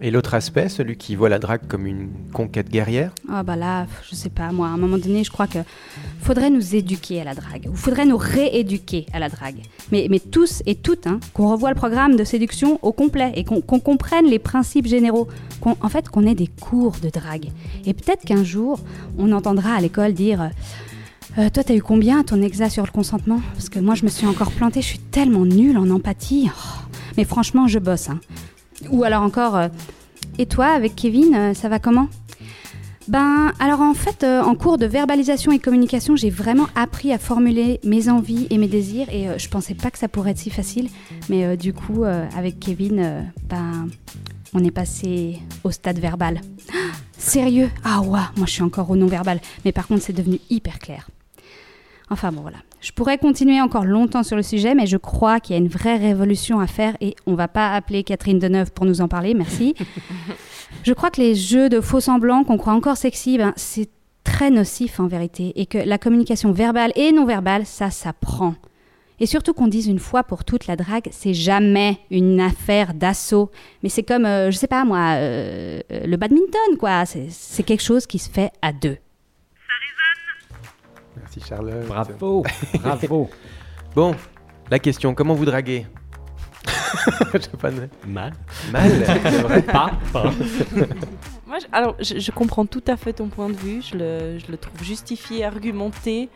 Et l'autre aspect, celui qui voit la drague comme une conquête guerrière Ah bah là, je sais pas, moi, à un moment donné, je crois que faudrait nous éduquer à la drague, ou faudrait nous rééduquer à la drague. Mais, mais tous et toutes, hein, qu'on revoie le programme de séduction au complet et qu'on comprenne les principes généraux, qu'on, en fait qu'on ait des cours de drague. Et peut-être qu'un jour, on entendra à l'école dire... Euh, toi, t'as eu combien ton exa sur le consentement? Parce que moi, je me suis encore plantée, je suis tellement nulle en empathie. Oh, mais franchement, je bosse. hein. Ou alors encore, euh, et toi, avec Kevin, euh, ça va comment? Ben, alors en fait, euh, en cours de verbalisation et communication, j'ai vraiment appris à formuler mes envies et mes désirs, et euh, je pensais pas que ça pourrait être si facile. Mais du coup, avec Kevin, ben, on est passé au stade verbal. Sérieux? Ah ouais, moi je suis encore au non-verbal. Mais par contre, c'est devenu hyper clair. Enfin bon, voilà. Je pourrais continuer encore longtemps sur le sujet, mais je crois qu'il y a une vraie révolution à faire et on va pas appeler Catherine Deneuve pour nous en parler, merci. je crois que les jeux de faux semblants qu'on croit encore sexy, ben, c'est très nocif en vérité et que la communication verbale et non verbale, ça s'apprend. Et surtout qu'on dise une fois pour toutes, la drague, c'est jamais une affaire d'assaut. Mais c'est comme, euh, je sais pas moi, euh, euh, le badminton, quoi. C'est quelque chose qui se fait à deux. Merci Charlotte. Bravo, bravo. bon, la question, comment vous draguez? Je pas, Mal. Mal, vrai. Pas, pas. Moi, je- alors, je, je comprends tout à fait ton point de vue. Je le, je le trouve justifié, argumenté.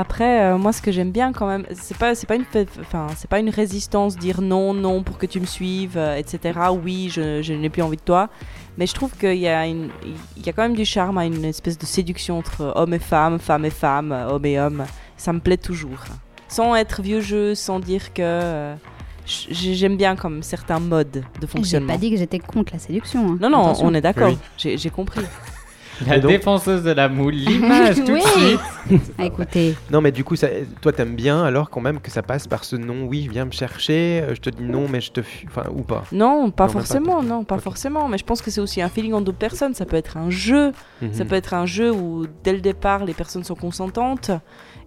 Après, euh, moi, ce que j'aime bien quand même, c'est pas, c'est pas une, enfin, c'est pas une résistance, dire non, non pour que tu me suives, euh, etc. Oui, je, je n'ai plus envie de toi. Mais je trouve qu'il y a une, il y a quand même du charme à une espèce de séduction entre homme et femme, femme et femme, homme et homme. Ça me plaît toujours. Sans être vieux jeu, sans dire que. euh, j'aime bien comme certains modes de J'ai fonctionnement. pas dit que j'étais contre la séduction. hein. Non, non, Attention. on est d'accord. Oui. J'ai j'ai compris. La donc- défenseuse de la moule, l'image tout Oui. de suite. Ah, écoutez, Non, mais du coup, ça, toi, t'aimes bien alors quand même que ça passe par ce non, oui, viens me chercher, euh, je te dis non, mais je te fuis, enfin, ou pas? Non, pas Non, même pas. forcément, non, pas forcément. Mais je pense que c'est aussi un feeling en d'autres personnes. Ça peut être un jeu. Ça Mhm. peut être un jeu où, dès le départ, les personnes sont consentantes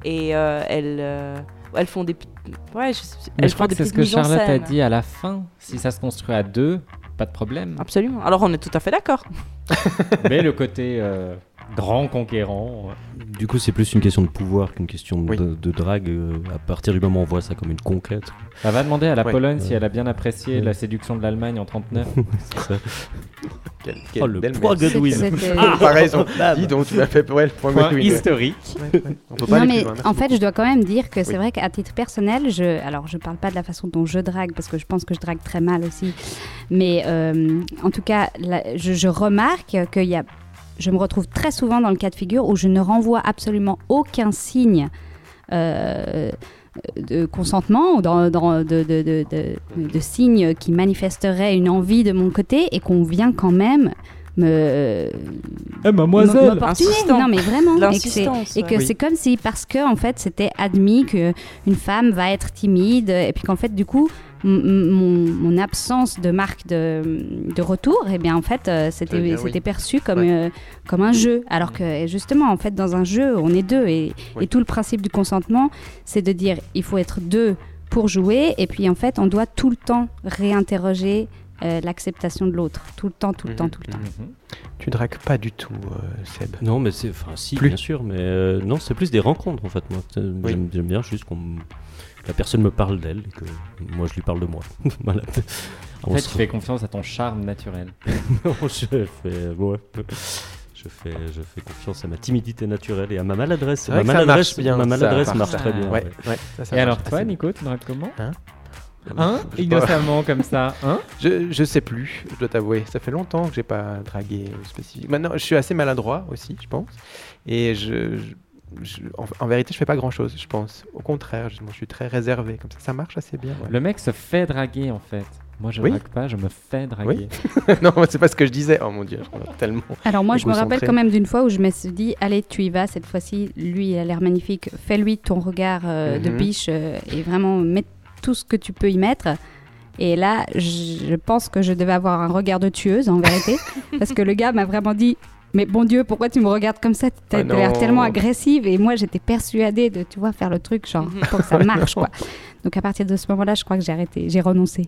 et euh, elles, euh, elles font des. Ouais, je, Mais elles je crois que c'est ce que Charlotte a dit à la fin. Si ça se construit à deux, pas de problème. Absolument. Alors, on est tout à fait d'accord. Mais le côté euh, grand conquérant. Du coup, c'est plus une question de pouvoir qu'une question de, Oui. de drague. euh, à partir du moment où on voit ça comme une conquête. Ça va demander à la Ouais. Pologne si elle a bien apprécié Ouais. la séduction de l'Allemagne en 39. c'est ça. Quelle, quelle Oh, le merde. Godwin. Ah, raison. Bam. Dis donc, tu m'as fait ouais, le point Point Godwin. historique. Ouais, ouais. On peut pas non mais en fait, je dois quand même dire que c'est Oui. vrai qu'à titre personnel, je, alors je parle pas de la façon dont je drague parce que je pense que je drague très mal aussi, mais euh, en tout cas, là, je, je remarque qu'il y a, je me retrouve très souvent dans le cas de figure où je ne renvoie absolument aucun signe. euh, de consentement ou de, de, qui manifesteraient une envie de mon côté et qu'on vient quand même me Eh, mademoiselle. Non, mais vraiment. Et que c'est- L'insistance, Et que ouais. c'est comme si, parce que, en fait, c'était admis qu'une femme va être timide, et puis qu'en fait, du coup, m- m- mon, mon absence de marque de, de retour, et bien, en fait, euh, Eh c'était oui. perçu comme, Ouais. euh, comme un jeu. Alors que, justement, en fait, dans un jeu, on est deux. Et, Oui. et tout le principe du consentement, c'est de dire, il faut être deux pour jouer, et puis, en fait, on doit tout le temps réinterroger euh, l'acceptation de l'autre. Tout le temps, tout le Mhm, temps, tout le temps. Mhm. Tu dragues pas du tout, euh, Seb. Non, mais c'est. Enfin, si, Plus. bien sûr, mais euh, non, c'est plus des rencontres en fait. Moi, j'aime j'aime bien juste qu'on. La personne me parle d'elle et que moi je lui parle de moi. voilà. En fait, tu fais confiance à ton charme naturel. Non, je fais. Ouais. Je fais, je fais confiance à ma timidité naturelle et à ma maladresse. Ma maladresse, marche bien, ma ça, maladresse marche ça. très bien. Ouais, ouais. ouais, ça, ça Et marche alors, toi. Nico, tu dragues comment? Hein? Hein. Innocemment, comme ça. Hein Je, je sais plus, je dois t'avouer. Ça fait longtemps que j'ai pas dragué spécifique. Maintenant, je suis assez maladroit aussi, je pense. Et je, je- je- en, en vérité, je fais pas grand chose, je pense. Au contraire, je, moi, je suis très réservé. Comme ça, ça marche assez bien. ouais. Le mec se fait draguer, en fait. Moi, je Oui. drague pas, je me fais draguer. non, c'est pas ce que je disais. Oh mon dieu, je tellement. Alors moi, je me rappelle quand même d'une fois où je me suis dit, allez, tu y vas cette fois-ci. Lui, il a l'air magnifique. Fais-lui ton regard euh, de Mhm. biche euh, et vraiment mets tout ce que tu peux y mettre. Et là, je pense que je devais avoir un regard de tueuse en vérité, parce que le gars m'a vraiment dit, Mais bon Dieu, pourquoi tu me regardes comme ça? T'as Oh t'as l'air tellement agressive et moi j'étais persuadée de, tu vois, faire le truc genre pour que ça marche quoi. Donc à partir de ce moment-là, je crois que j'ai arrêté, j'ai renoncé.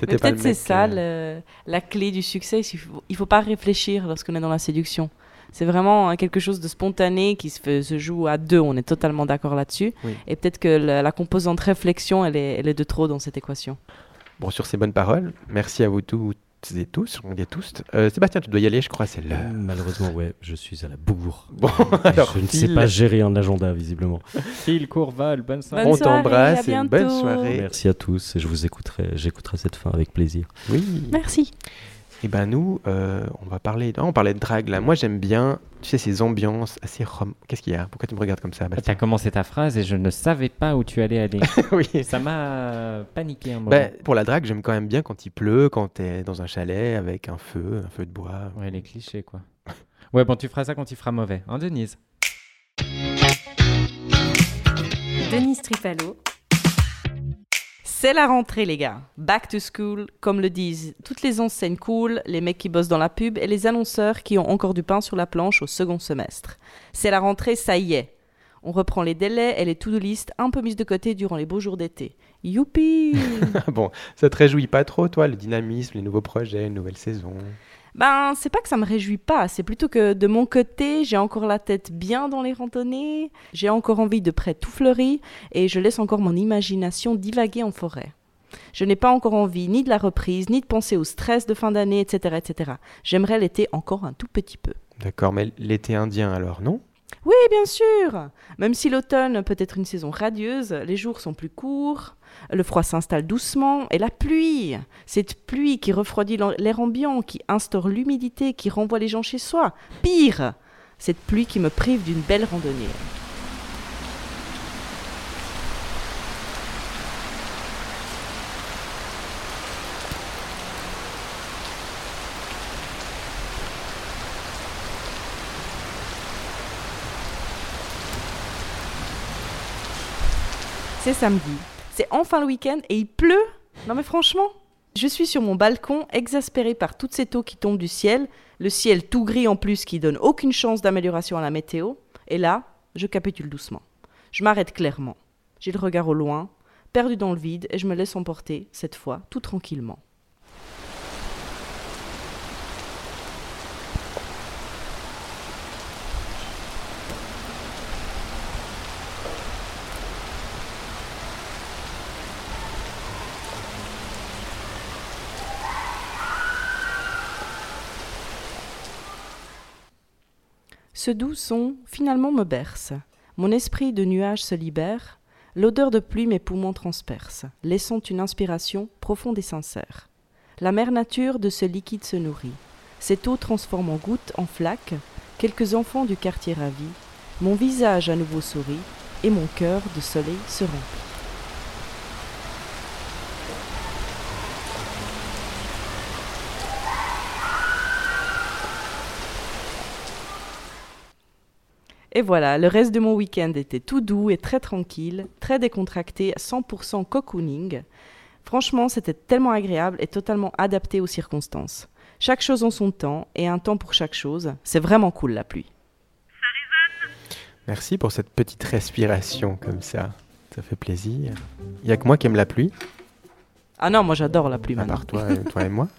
Peut-être c'est ça euh, le- la clé du succès. Il faut, il faut pas réfléchir lorsqu'on est dans la séduction. C'est vraiment hein, quelque chose de spontané qui se, fait- se joue à deux. On est totalement d'accord là-dessus. Oui. Et peut-être que la, la composante réflexion, elle est, elle est de trop dans cette équation. Bon, sur ces bonnes paroles, merci à vous toutes et tous, on dit tous. Euh, Sébastien, tu dois y aller, je crois, c'est l'heure. Malheureusement, ouais, je suis à la bourre. Bon, alors, je ne sais pas gérer un agenda, visiblement. Fil, court, vol, bonne soirée. on t'embrasse et une bonne soirée. Merci à tous et je vous écouterai, j'écouterai cette fin avec plaisir. Oui. Merci. Et ben nous, euh, on va parler. ah, on parlait de drague là. Moi, j'aime bien, tu sais, ces ambiances assez rom. Qu'est-ce qu'il y a? Pourquoi tu me regardes comme ça, Tu Bastien as commencé ta phrase et je ne savais pas où tu allais aller. Oui. Ça m'a paniqué un moment. Ben, pour la drague, j'aime quand même bien quand il pleut, quand t'es dans un chalet avec un feu, un feu de bois. Ouais, les clichés, quoi. Ouais, bon, tu feras ça quand il fera mauvais. Hein, Denise? Denise Trifalo. C'est la rentrée, les gars. Back to school, comme le disent toutes les enseignes cool, les mecs qui bossent dans la pub et les annonceurs qui ont encore du pain sur la planche au second semestre. C'est la rentrée, ça y est. On reprend les délais et les to-do list un peu mises de côté durant les beaux jours d'été. Youpi bon, ça te réjouit pas trop, toi, le dynamisme, les nouveaux projets, une nouvelle saison? Ben, c'est pas que ça me réjouit pas, c'est plutôt que de mon côté, j'ai encore la tête bien dans les randonnées, j'ai encore envie de près tout fleuri et je laisse encore mon imagination divaguer en forêt. Je n'ai pas encore envie ni de la reprise, ni de penser au stress de fin d'année, etc., etc. J'aimerais l'été encore un tout petit peu. D'accord, mais l'été indien alors, non? Oui, bien sûr Même si l'automne peut être une saison radieuse, les jours sont plus courts, le froid s'installe doucement, et la pluie Cette pluie qui refroidit l'air ambiant, qui instaure l'humidité, qui renvoie les gens chez soi. Pire Cette pluie qui me prive d'une belle randonnée. C'est samedi. C'est enfin le week-end et il pleut. Non mais franchement, je suis sur mon balcon, exaspérée par toute cette eau qui tombe du ciel, le ciel tout gris en plus qui donne aucune chance d'amélioration à la météo. Et là, je capitule doucement. Je m'arrête clairement. J'ai le regard au loin, perdu dans le vide, et je me laisse emporter, cette fois, tout tranquillement. Ce doux son finalement me berce. Mon esprit de nuage se libère. L'odeur de pluie mes poumons transperce, laissant une inspiration profonde et sincère. La mère nature de ce liquide se nourrit. Cette eau transforme en gouttes, en flaques, quelques enfants du quartier ravis. Mon visage à nouveau sourit, et mon cœur de soleil se remplit. Et voilà, le reste de mon week-end était tout doux et très tranquille, très décontracté, 100% cocooning. Franchement, c'était tellement agréable et totalement adapté aux circonstances. Chaque chose en son temps et un temps pour chaque chose. C'est vraiment cool la pluie. Merci pour cette petite respiration comme ça. Ça fait plaisir. Il y a que moi qui aime la pluie, Ah non, moi j'adore la pluie à maintenant. part toi, toi et moi.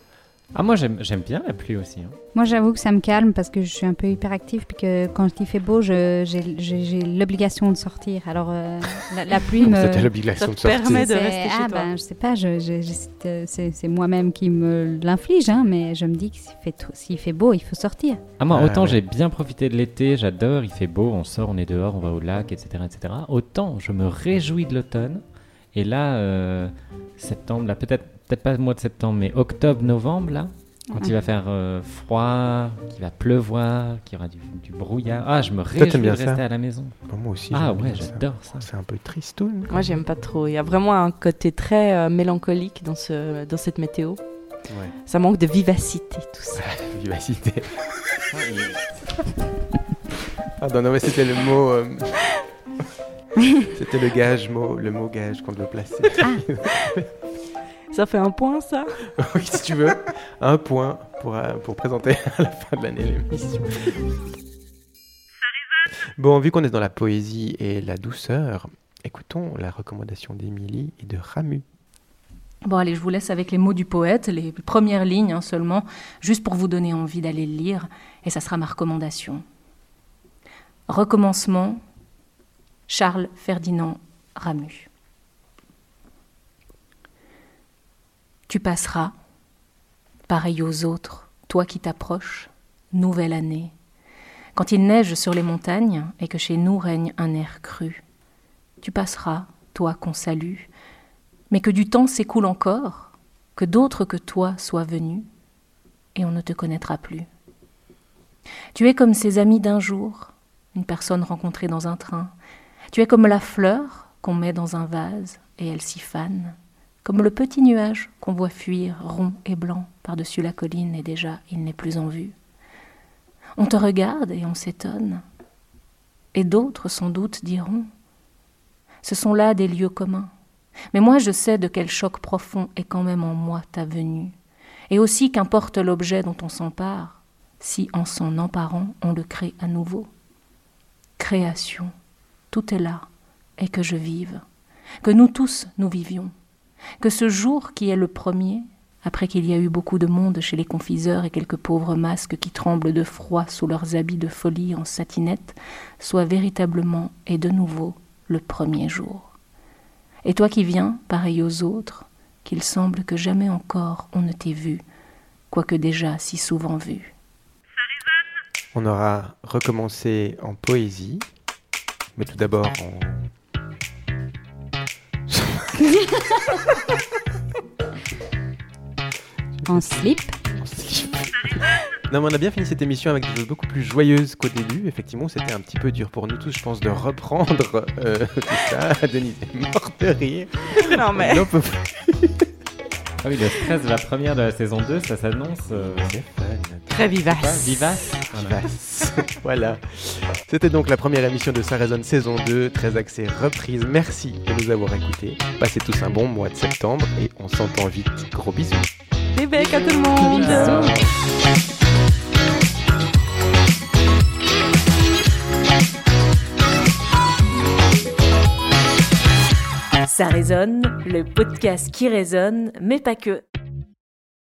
Ah, moi, j'aime bien la pluie aussi. hein. Moi, j'avoue que ça me calme parce que je suis un peu hyperactive puis que quand il fait beau, je- j'ai l'obligation de sortir. Alors, euh, la, la pluie me. C'était l'obligation Ça de te sortir. permet de rester chez ah, toi. ben, je sais pas, je, je- je- c'est, euh, c'est moi-même qui me l'inflige, hein, mais je me dis que s'il fait, fait beau, il faut sortir. Ah, moi, Ah, autant ouais. j'ai bien profité de l'été, j'adore, il fait beau, on sort, on est dehors, on va au lac, etc. etc. Autant je me réjouis de l'automne. Et là, euh, septembre, là, peut-être peut-être pas le mois de septembre, mais octobre, novembre, là, quand il va faire euh, froid, qu'il va pleuvoir, qu'il y aura du, du brouillard. Ah, je me réjouis de rester ça à la maison. Bon, moi aussi. Ah ouais, ça. j'adore ça. C'est un peu tristoun. Moi j'aime pas trop. Il y a vraiment un côté très euh, mélancolique dans, ce, dans cette météo. Ouais. Ça manque de vivacité tout ça. Vivacité. Pardon, non, mais c'était le mot. euh, c'était le gage, mot, le mot gage qu'on devait placer. Ça fait un point, ça Oui, si tu veux. Un point pour, euh, pour présenter à la fin de l'année l'émission. Bon, vu qu'on est dans la poésie et la douceur, écoutons la recommandation d'Émilie et de Ramu. Bon, allez, je vous laisse avec les mots du poète, les premières lignes hein, seulement, juste pour vous donner envie d'aller le lire, et ça sera ma recommandation. Recommencement, Charles Ferdinand Ramu. Tu passeras, pareil aux autres, toi qui t'approches, nouvelle année, quand il neige sur les montagnes et que chez nous règne un air cru. Tu passeras, toi qu'on salue, mais que du temps s'écoule encore, que d'autres que toi soient venus, et on ne te connaîtra plus. Tu es comme ces amis d'un jour, une personne rencontrée dans un train. Tu es comme la fleur qu'on met dans un vase et elle s'y fane, comme le petit nuage qu'on voit fuir rond et blanc par-dessus la colline et déjà il n'est plus en vue. On te regarde et on s'étonne. Et d'autres sans doute diront Ce sont là des lieux communs. Mais moi je sais de quel choc profond est quand même en moi ta venue, et aussi qu'importe l'objet dont on s'empare, si en s'en emparant on le crée à nouveau. Création, tout est là, et que je vive, que nous tous nous vivions, que ce jour qui est le premier, après qu'il y a eu beaucoup de monde chez les confiseurs et quelques pauvres masques qui tremblent de froid sous leurs habits de folie en satinette, soit véritablement et de nouveau le premier jour. Et toi qui viens, pareil aux autres, qu'il semble que jamais encore on ne t'ait vu, quoique déjà si souvent vu. On aura recommencé en poésie, mais tout d'abord en... En slip Non, mais on a bien fini cette émission avec des choses beaucoup plus joyeuses qu'au début. Effectivement, c'était un petit peu dur pour nous tous, je pense, de reprendre euh, tout ça. Denise est morte de rire. Non, mais- On peut plus. Ah oui, le stress de la première de la saison 2, ça s'annonce. euh, Très vivace. Pas Vivace. Voilà. Vivace. voilà. C'était donc la première émission de Ça résonne saison 2, très axée reprise. Merci de nous avoir écoutés. Passez tous un bon mois de septembre et on s'entend vite. Gros bisous. Des becs à tout le monde. Ça résonne, le podcast qui résonne, mais pas que.